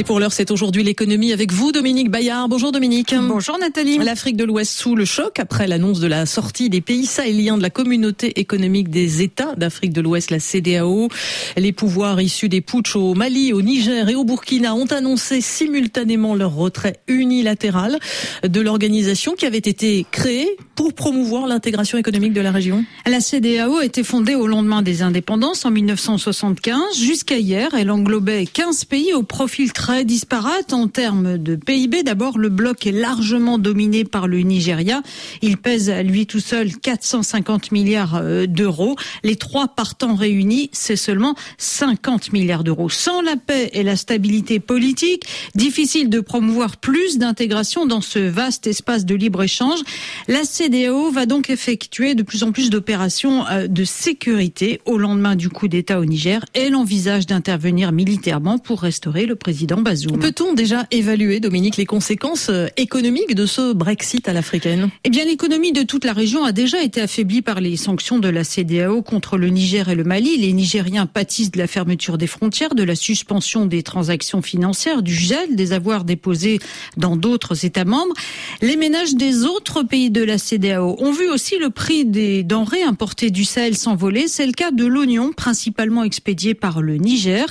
Et pour l'heure, c'est aujourd'hui l'économie avec vous, Dominique Bayard. Bonjour Dominique. Bonjour Nathalie. L'Afrique de l'Ouest sous le choc après l'annonce de la sortie des pays sahéliens de la communauté économique des États d'Afrique de l'Ouest, la CDAO. Les pouvoirs issus des putsch au Mali, au Niger et au Burkina ont annoncé simultanément leur retrait unilatéral de l'organisation qui avait été créée pour promouvoir l'intégration économique de la région. La CDAO a été fondée au lendemain des indépendances en 1975. Jusqu'à hier, elle englobait 15 pays au profil très disparate en termes de PIB. D'abord, le bloc est largement dominé par le Nigeria. Il pèse à lui tout seul 450 milliards euh, d'euros. Les trois partants réunis, c'est seulement 50 milliards d'euros. Sans la paix et la stabilité politique, difficile de promouvoir plus d'intégration dans ce vaste espace de libre-échange. La CDAO va donc effectuer de plus en plus d'opérations euh, de sécurité au lendemain du coup d'État au Niger. Elle envisage d'intervenir militairement pour restaurer le président Bazoum. Peut-on déjà évaluer, Dominique, les conséquences euh, économiques de ce Brexit à l'africaine? Eh bien, l'économie de toute la région a déjà été affaiblie par les sanctions de la CDAO contre le Niger et le Mali. Les Nigériens pâtissent de la fermeture des frontières, de la suspension des transactions financières, du gel des avoirs déposés dans d'autres États membres. Les ménages des autres pays de la CDAO ont vu aussi le prix des denrées importées du Sahel s'envoler. C'est le cas de l'oignon, principalement expédié par le Niger.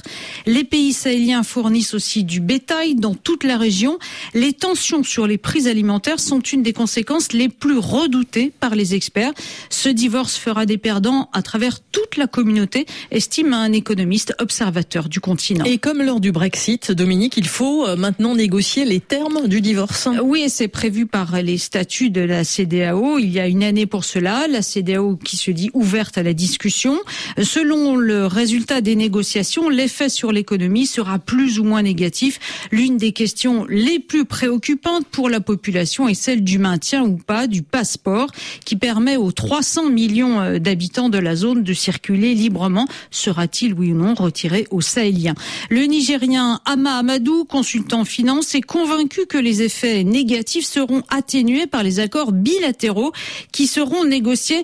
Les pays sahéliens fournissent aussi du bétail dans toute la région. Les tensions sur les prix alimentaires sont une des conséquences les plus redoutées par les experts. Ce divorce fera des perdants à travers toute la communauté, estime un économiste observateur du continent. Et comme lors du Brexit, Dominique, il faut euh, maintenant négocier les termes du divorce. Oui, et c'est prévu par les statuts de la CDAO. Il y a une année pour cela. La CDAO qui se dit ouverte à la discussion. Selon le résultat des négociations, l'effet sur l'économie sera plus ou moins négatif. L'une des questions les plus préoccupantes pour la population est celle du maintien ou pas du passeport qui permet aux 300 millions euh, d'habitants de la zone de circuler librement. Sera-t-il oui ou non retiré aux Sahéliens Le Nigérien Ama Amadou, consultant finance, est convaincu que les effets négatifs seront atténués par les accords bilatéraux qui seront négociés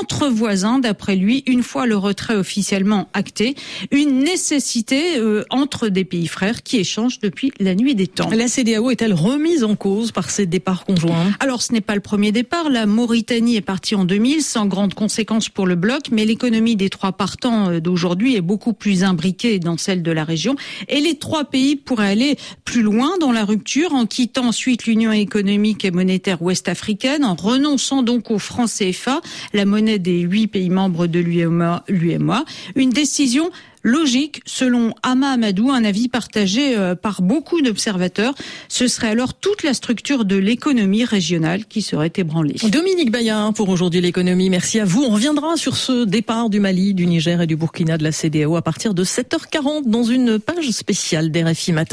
entre voisins, d'après lui, une fois le retrait officiellement acté. Une nécessité euh, entre des pays frères qui échangent depuis la nuit des temps. La CDAO est-elle remise en cause par ces départs conjoints? Alors ce n'est pas le premier départ. La Mauritanie est partie en 2000 sans grandes conséquences pour le bloc, mais l'économie des trois partants euh, d'aujourd'hui est beaucoup plus imbriquée dans celle de la région. Et les trois pays pourraient aller plus loin dans la rupture en quittant ensuite l'Union économique et monétaire ouest-africaine, en renonçant donc au franc CFA, la monnaie des huit pays membres de l'UEMOA. Une décision logique, selon Ama Amadou, un avis partagé euh, par beaucoup d'observateurs. Ce serait alors toute la structure de l'économie régionale qui serait ébranlée. Dominique Bayard pour aujourd'hui l'économie. Merci à vous. On reviendra sur ce départ du Mali, du Niger et du Burkina de la CDAO à partir de 7h40 dans une page spéciale d'RFI Matin.